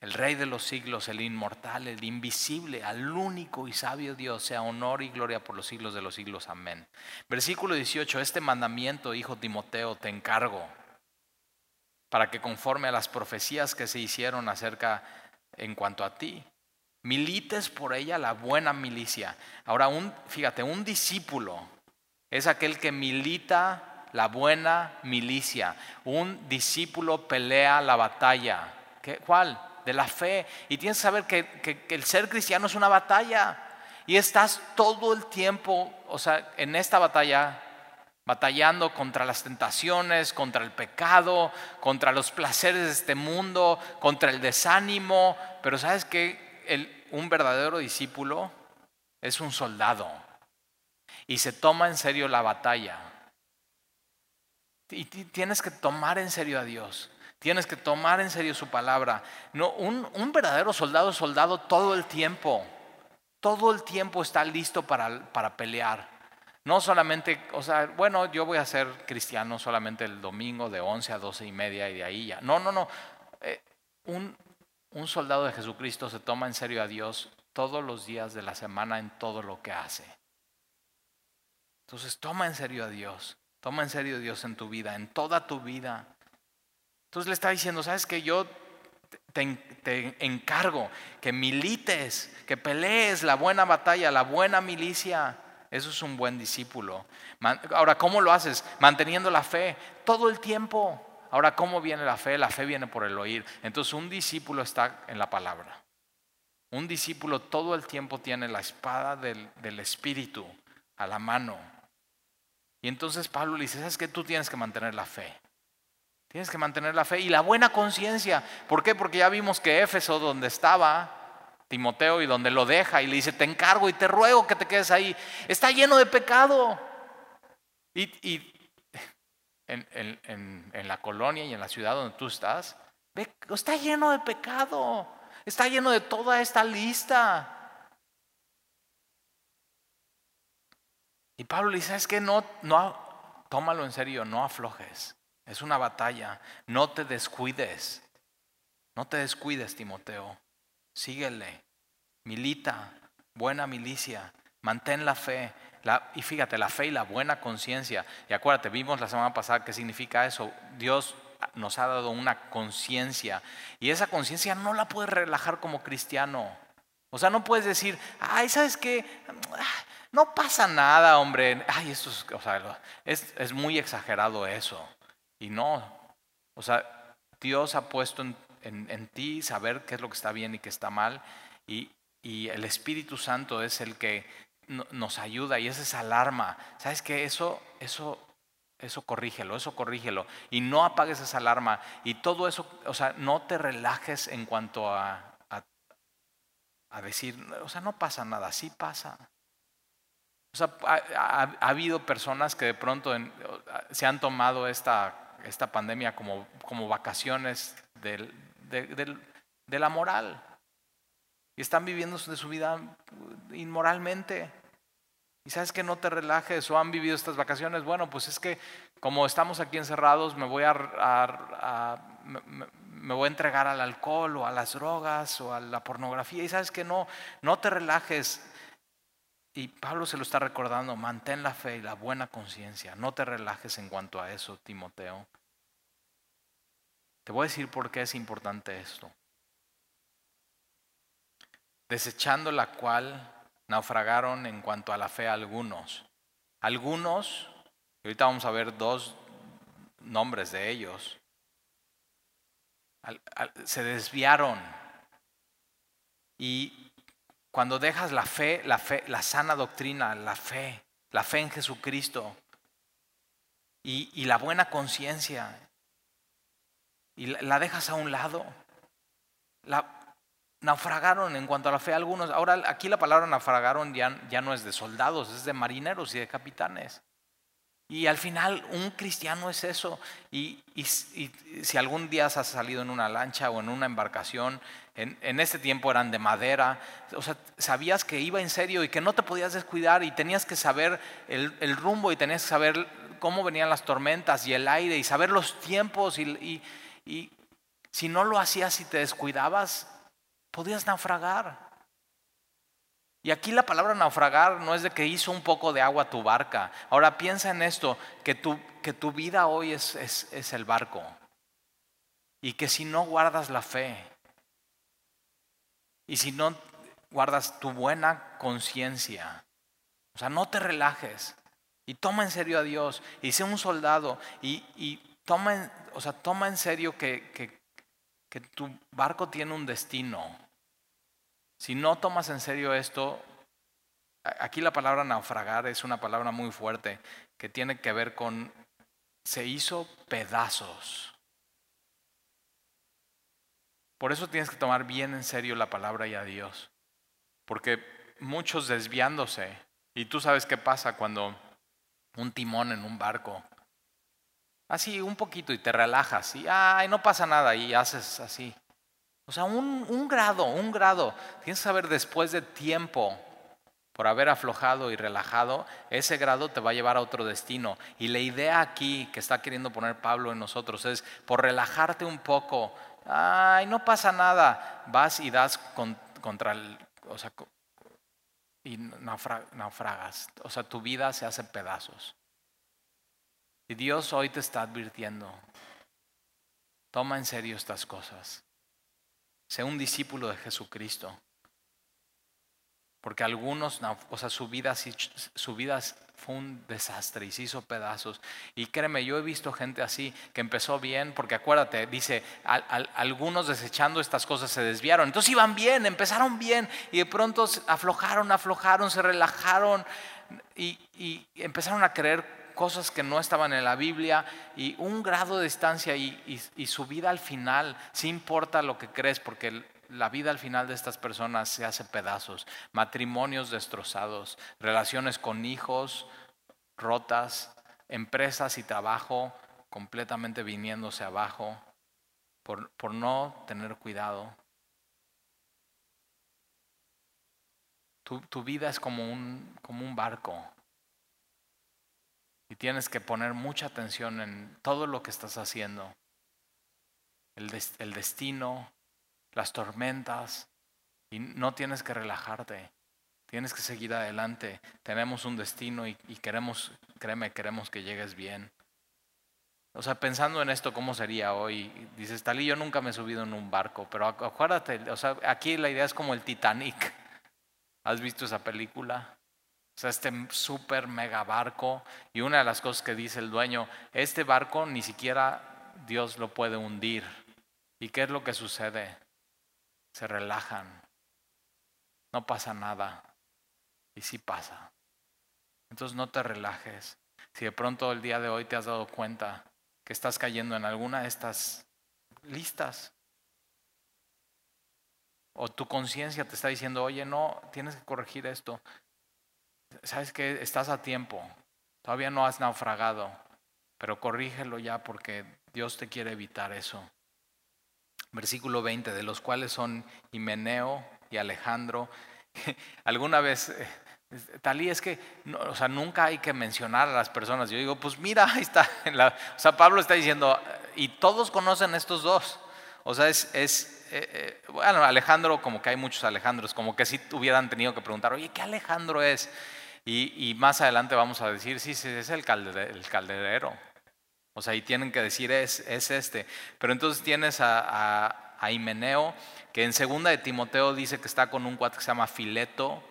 Speaker 1: el Rey de los siglos, el inmortal, el invisible, al único y sabio Dios, sea honor y gloria por los siglos de los siglos. Amén. Versículo 18, este mandamiento, hijo Timoteo, te encargo, para que conforme a las profecías que se hicieron acerca en cuanto a ti, milites por ella la buena milicia. Ahora, un, fíjate, un discípulo es aquel que milita la buena milicia. Un discípulo pelea la batalla. ¿Qué, ¿Cuál? De la fe. Y tienes que saber que, el ser cristiano es una batalla. Y estás todo el tiempo, o sea, en esta batalla, batallando contra las tentaciones, contra el pecado, contra los placeres de este mundo, contra el desánimo. Pero sabes que un verdadero discípulo es un soldado y se toma en serio la batalla. Y tienes que tomar en serio a Dios. Tienes que tomar en serio su palabra. No, un, un verdadero soldado es soldado todo el tiempo. Todo el tiempo está listo para, para pelear. No solamente, o sea, bueno, yo voy a ser cristiano solamente el domingo de 11 a 12 y media y de ahí ya. No, no, no. Eh, un, un soldado de Jesucristo se toma en serio a Dios todos los días de la semana en todo lo que hace. Entonces toma en serio a Dios. Toma en serio a Dios en tu vida, en toda tu vida. Entonces le está diciendo, sabes que yo te, encargo que milites, que pelees la buena batalla, la buena milicia. Eso es un buen discípulo. Ahora, ¿cómo lo haces? Manteniendo la fe todo el tiempo. Ahora, ¿cómo viene la fe? La fe viene por el oír. Entonces, un discípulo está en la palabra. Un discípulo todo el tiempo tiene la espada del, del Espíritu a la mano. Y entonces Pablo le dice, ¿sabes que Tú tienes que mantener la fe. Tienes que mantener la fe y la buena conciencia. ¿Por qué? Porque ya vimos que Éfeso, donde estaba Timoteo y donde lo deja y le dice, te encargo y te ruego que te quedes ahí, está lleno de pecado. Y, en, la colonia y en la ciudad donde tú estás, está lleno de pecado, está lleno de toda esta lista. Y Pablo le dice, es que no, no, tómalo en serio, no aflojes. Es una batalla. No te descuides. No te descuides, Timoteo. Síguele. Milita. Buena milicia. Mantén la fe. y fíjate, la fe y la buena conciencia. Y acuérdate, vimos la semana pasada qué significa eso. Dios nos ha dado una conciencia. Y esa conciencia no la puedes relajar como cristiano. O sea, no puedes decir, ay, ¿sabes qué? No pasa nada, hombre. Ay, esto es, o sea, es muy exagerado eso. Y no, o sea, Dios ha puesto en, ti saber qué es lo que está bien y qué está mal. Y, el Espíritu Santo es el que nos ayuda y es esa alarma. ¿Sabes qué? Eso, eso, eso corrígelo, eso corrígelo. Y no apagues esa alarma. Y todo eso, o sea, no te relajes en cuanto a, a, decir, o sea, no pasa nada, sí pasa. O sea, ha, habido personas que de pronto se han tomado esta esta pandemia como, como vacaciones de, la moral. Y están viviendo de su vida inmoralmente. Y sabes que no te relajes o han vivido estas vacaciones. Bueno, pues es que como estamos aquí encerrados, me voy a, me, voy a entregar al alcohol o a las drogas o a la pornografía. Y sabes que no, no te relajes. Y Pablo se lo está recordando, mantén la fe y la buena conciencia, no te relajes en cuanto a eso, Timoteo. Te voy a decir por qué es importante esto. desechando la cual naufragaron en cuanto a la fe algunos. Algunos, ahorita vamos a ver dos nombres de ellos, se desviaron. Y cuando dejas la fe, la fe, la sana doctrina, la fe, la fe en Jesucristo y, la buena conciencia, y la, dejas a un lado, la, naufragaron en cuanto a la fe algunos. Ahora aquí la palabra naufragaron ya, ya no es de soldados, es de marineros y de capitanes. Y al final un cristiano es eso. Y, si algún día has salido en una lancha o en una embarcación, en, en ese tiempo eran de madera, o sea, sabías que iba en serio y que no te podías descuidar y tenías que saber el, rumbo y tenías que saber cómo venían las tormentas y el aire y saber los tiempos y si no lo hacías y te descuidabas, podías naufragar. Y aquí la palabra naufragar no es de que hizo un poco de agua tu barca. Ahora piensa en esto, que tu, que tu vida hoy es, es, es el barco. Y que si no guardas la fe, y si no guardas tu buena conciencia, o sea, no te relajes y toma en serio a Dios y sé un soldado y, y toma, en, o sea, toma en serio que, que, que tu barco tiene un destino. Si no tomas en serio esto, aquí la palabra naufragar es una palabra muy fuerte que tiene que ver con se hizo pedazos. Por eso tienes que tomar bien en serio la palabra y a Dios. Porque muchos desviándose, y tú sabes qué pasa cuando un timón en un barco Así un poquito y te relajas y ay, no pasa nada y haces así. O sea, un, grado, un grado. Tienes que saber después de tiempo por haber aflojado y relajado, ese grado te va a llevar a otro destino. Y la idea aquí que está queriendo poner Pablo en nosotros es, por relajarte un poco, ay, no pasa nada, vas y das contra el, o sea, y naufragas. O sea, tu vida se hace pedazos. Y Dios hoy te está advirtiendo, toma en serio estas cosas. Sé un discípulo de Jesucristo. Porque algunos, o sea, su vida, su vida fue un desastre y se hizo pedazos. Y créeme, yo he visto gente así que empezó bien, porque acuérdate, dice, algunos desechando estas cosas se desviaron. Entonces iban bien, empezaron bien y de pronto aflojaron, aflojaron, se relajaron y empezaron a creer cosas que no estaban en la Biblia y un grado de distancia y, su vida al final, sí importa lo que crees, porque la vida al final de estas personas se hace pedazos, matrimonios destrozados, relaciones con hijos rotas, empresas y trabajo completamente viniéndose abajo por, por no tener cuidado. Tu, tu, vida es como un, como un barco y tienes que poner mucha atención en todo lo que estás haciendo. El, destino, las tormentas. Y no tienes que relajarte. Tienes que seguir adelante. Tenemos un destino y, queremos, créeme, queremos que llegues bien. O sea, pensando en esto, ¿cómo sería hoy? Dices, Talí, yo nunca me he subido en un barco, pero acuérdate, o sea, aquí la idea es como el Titanic. ¿Has visto esa película? O sea, este súper mega barco. Y una de las cosas que dice el dueño, este barco ni siquiera Dios lo puede hundir. ¿Y qué es lo que sucede? Se relajan. No pasa nada. Y sí pasa. Entonces no te relajes. Si de pronto el día de hoy te has dado cuenta que estás cayendo en alguna de estas listas, o tu conciencia te está diciendo, oye, no, tienes que corregir esto, sabes que estás a tiempo, todavía no has naufragado, pero corrígelo ya porque Dios te quiere evitar eso. Versículo 20, de los cuales son Himeneo y Alejandro. Alguna vez, eh, Talí, es que, o sea, nunca hay que mencionar a las personas. Yo digo, pues mira, ahí está. o sea, Pablo está diciendo, y todos conocen estos dos. O sea, es, eh, eh, bueno, Alejandro, como que hay muchos Alejandros, como que si hubieran tenido que preguntar, oye, ¿qué Alejandro es? Y, más adelante vamos a decir, sí, sí, es el, calderero. O sea, y tienen que decir, es, es este. Pero entonces tienes a, a Himeneo, que en segunda de Timoteo dice que está con un cuate que se llama Fileto,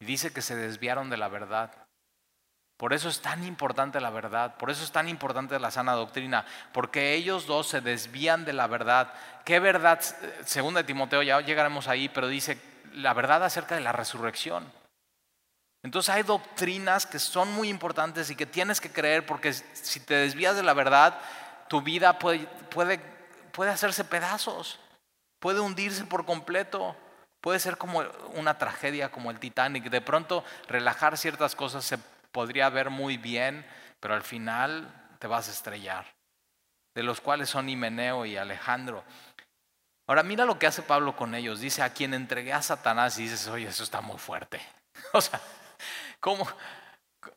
Speaker 1: y dice que se desviaron de la verdad. Por eso es tan importante la verdad, por eso es tan importante la sana doctrina, porque ellos dos se desvían de la verdad. ¿Qué verdad? Segunda de Timoteo, ya llegaremos ahí, pero dice la verdad acerca de la resurrección. Entonces hay doctrinas que son muy importantes y que tienes que creer porque si te desvías de la verdad, tu vida puede, puede, puede hacerse pedazos, puede hundirse por completo, puede ser como una tragedia como el Titanic. De pronto relajar ciertas cosas se podría ver muy bien, pero al final te vas a estrellar. De los cuales son Himeneo y Alejandro. Ahora mira lo que hace Pablo con ellos. Dice, a quien entregué a Satanás y dices, oye, eso está muy fuerte. O sea, ¿cómo?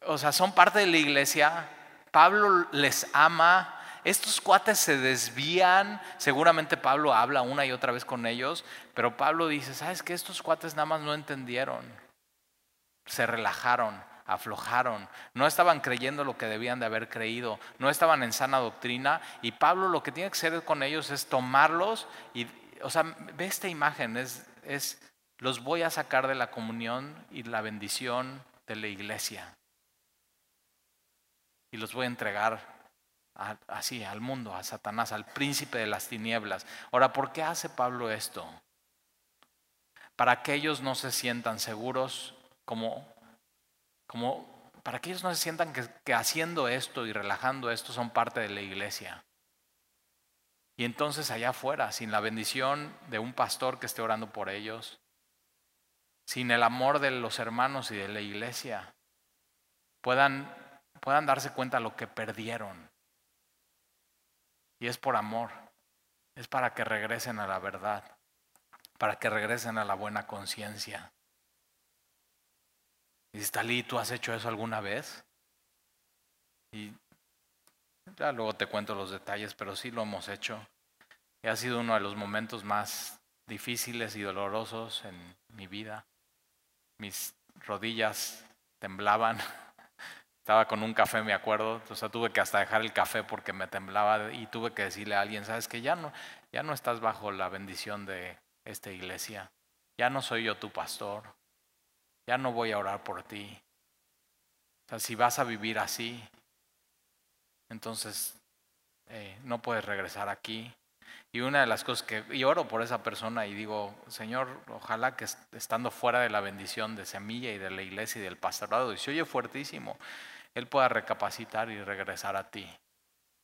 Speaker 1: O sea, son parte de la iglesia. Pablo les ama. Estos cuates se desvían. Seguramente Pablo habla una y otra vez con ellos. Pero Pablo dice, ¿sabes qué? Estos cuates nada más no entendieron. Se relajaron aflojaron, no estaban creyendo lo que debían de haber creído, no estaban en sana doctrina y Pablo lo que tiene que hacer con ellos es tomarlos y, o sea, ve esta imagen, es, es los voy a sacar de la comunión y la bendición de la iglesia. Y los voy a entregar así al mundo, a Satanás, al príncipe de las tinieblas. Ahora, ¿por qué hace Pablo esto? Para que ellos no se sientan seguros como, como para que ellos no se sientan que haciendo esto y relajando esto son parte de la iglesia. Y entonces allá afuera, sin la bendición de un pastor que esté orando por ellos, sin el amor de los hermanos y de la iglesia, puedan, puedan darse cuenta de lo que perdieron. Y es por amor, es para que regresen a la verdad, para que regresen a la buena conciencia. Y Talí, ¿tú has hecho eso alguna vez? Y ya luego te cuento los detalles, pero sí lo hemos hecho. Y ha sido uno de los momentos más difíciles y dolorosos en mi vida mis rodillas temblaban. Estaba con un café, me acuerdo, o sea, tuve que hasta dejar el café porque me temblaba y tuve que decirle a alguien, sabes que ya no, ya no estás bajo la bendición de esta iglesia, ya no soy yo tu pastor, ya no voy a orar por ti. O sea, si vas a vivir así, entonces eh, no puedes regresar aquí. Y una de las cosas que, y oro por esa persona y digo, Señor, ojalá que estando fuera de la bendición de Semilla y de la iglesia y del pastorado, y se oye fuertísimo, Él pueda recapacitar y regresar a ti.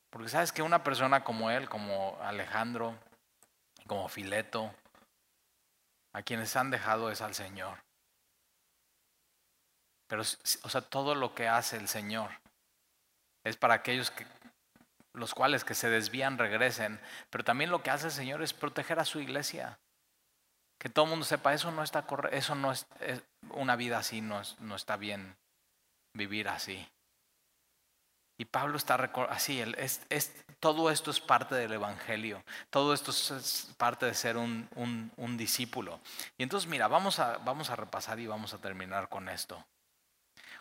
Speaker 1: Porque sabes que una persona como Él, como Alejandro, como Fileto, a quienes han dejado es al Señor. Pero, o sea, todo lo que hace el Señor es para aquellos que los cuales que se desvían regresen, pero también lo que hace el Señor es proteger a su iglesia. Que todo el mundo sepa, eso no está eso no es, una vida así, no, no está bien vivir así. Y Pablo está así, es, es, todo esto es parte del Evangelio, todo esto es parte de ser un, un, un discípulo. Y entonces, mira, vamos a, vamos a repasar y vamos a terminar con esto.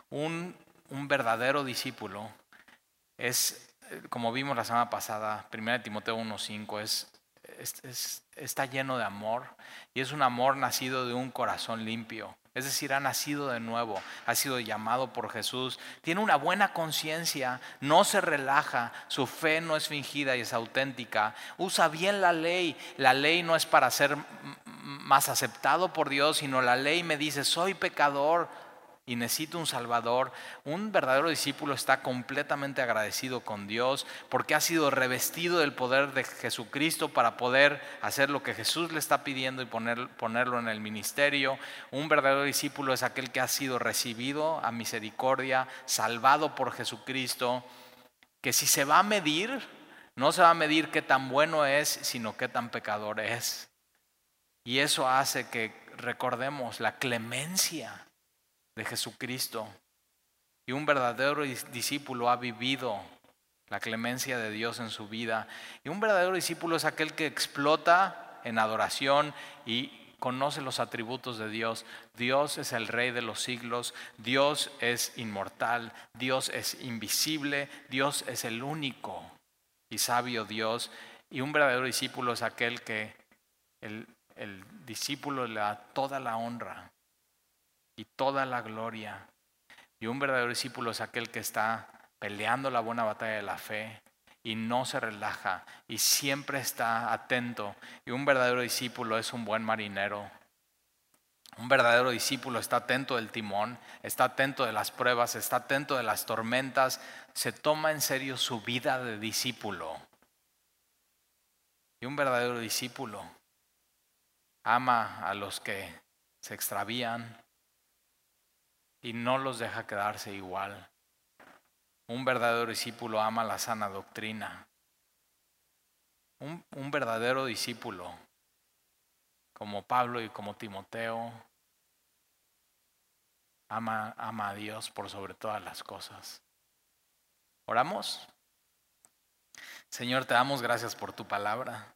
Speaker 1: Un, un verdadero discípulo es como vimos la semana pasada, 1 Timoteo 1.5, es, es, está lleno de amor y es un amor nacido de un corazón limpio. Es decir, ha nacido de nuevo, ha sido llamado por Jesús, tiene una buena conciencia, no se relaja, su fe no es fingida y es auténtica, usa bien la ley. La ley no es para ser más aceptado por Dios, sino la ley me dice, soy pecador, y necesita un Salvador, un verdadero discípulo está completamente agradecido con Dios porque ha sido revestido del poder de Jesucristo para poder hacer lo que Jesús le está pidiendo y poner, ponerlo en el ministerio. Un verdadero discípulo es aquel que ha sido recibido a misericordia, salvado por Jesucristo, que si se va a medir, no se va a medir qué tan bueno es, sino qué tan pecador es. Y eso hace que recordemos la clemencia de Jesucristo. Y un verdadero discípulo ha vivido la clemencia de Dios en su vida. Y un verdadero discípulo es aquel que explota en adoración y conoce los atributos de Dios. Dios es el rey de los siglos, Dios es inmortal, Dios es invisible, Dios es el único y sabio Dios. Y un verdadero discípulo es aquel que el, el discípulo le da toda la honra y toda la gloria. Y un verdadero discípulo es aquel que está peleando la buena batalla de la fe y no se relaja y siempre está atento. Y un verdadero discípulo es un buen marinero. Un verdadero discípulo está atento del timón, está atento de las pruebas, está atento de las tormentas, se toma en serio su vida de discípulo. Y un verdadero discípulo ama a los que se extravían y no los deja quedarse igual. Un verdadero discípulo ama la sana doctrina. Un, verdadero discípulo, como Pablo y como Timoteo, ama, ama a Dios por sobre todas las cosas. ¿Oramos? Señor, te damos gracias por tu palabra.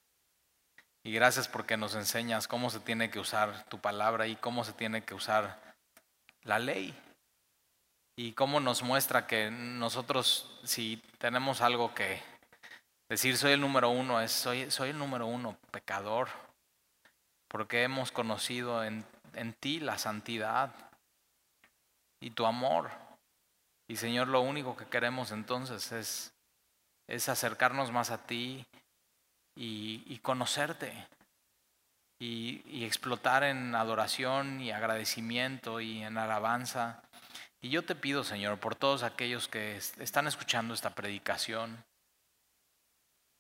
Speaker 1: Y gracias porque nos enseñas cómo se tiene que usar tu palabra y cómo se tiene que usar la ley. Y cómo nos muestra que nosotros, si tenemos algo que decir soy el número uno, es soy, soy el número uno, pecador. Porque hemos conocido en, en ti la santidad y tu amor. Y Señor, lo único que queremos entonces es, es acercarnos más a ti y, conocerte y, explotar en adoración y agradecimiento y en alabanza. Y yo te pido, Señor, por todos aquellos que están escuchando esta predicación,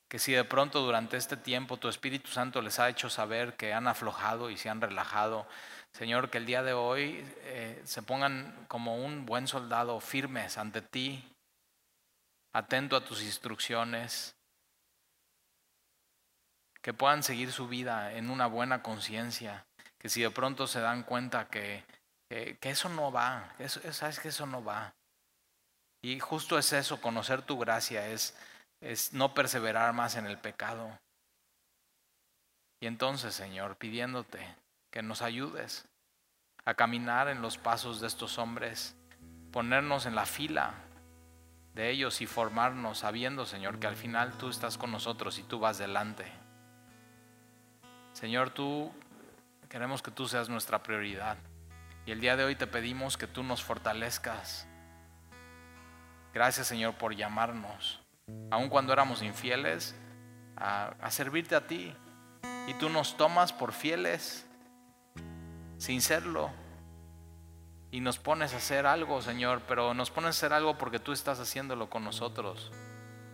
Speaker 1: que si de pronto durante este tiempo tu Espíritu Santo les ha hecho saber que han aflojado y se han relajado, Señor, que el día de hoy eh, se pongan como un buen soldado firmes ante ti, atento a tus instrucciones, que puedan seguir su vida en una buena conciencia, que si de pronto se dan cuenta que, que, eso no va, eso, sabes que eso no va. Y justo es eso, conocer tu gracia, es, es no perseverar más en el pecado. Y entonces, Señor, pidiéndote que nos ayudes a caminar en los pasos de estos hombres, ponernos en la fila de ellos y formarnos sabiendo, Señor, que al final tú estás con nosotros y tú vas delante. Señor, tú queremos que tú seas nuestra prioridad. Y el día de hoy te pedimos que tú nos fortalezcas. Gracias, Señor, por llamarnos, aun cuando éramos infieles, a, servirte a ti. Y tú nos tomas por fieles sin serlo. Y nos pones a hacer algo, Señor, pero nos pones a hacer algo porque tú estás haciéndolo con nosotros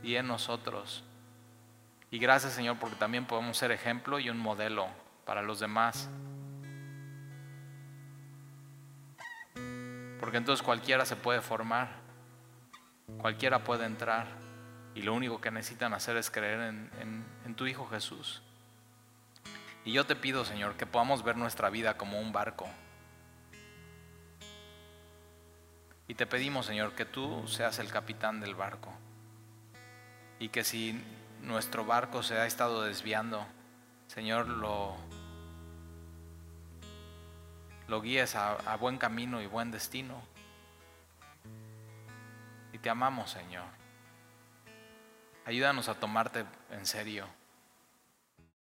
Speaker 1: y en nosotros. Y gracias, Señor, porque también podemos ser ejemplo y un modelo para los demás. Porque entonces cualquiera se puede formar, cualquiera puede entrar, y lo único que necesitan hacer es creer en, en tu Hijo Jesús. Y yo te pido, Señor, que podamos ver nuestra vida como un barco. Y te pedimos, Señor, que tú seas el capitán del barco. Y que si nuestro barco se ha estado desviando, Señor, lo, guíes a buen camino y buen destino. Y te amamos, Señor. Ayúdanos a tomarte en serio.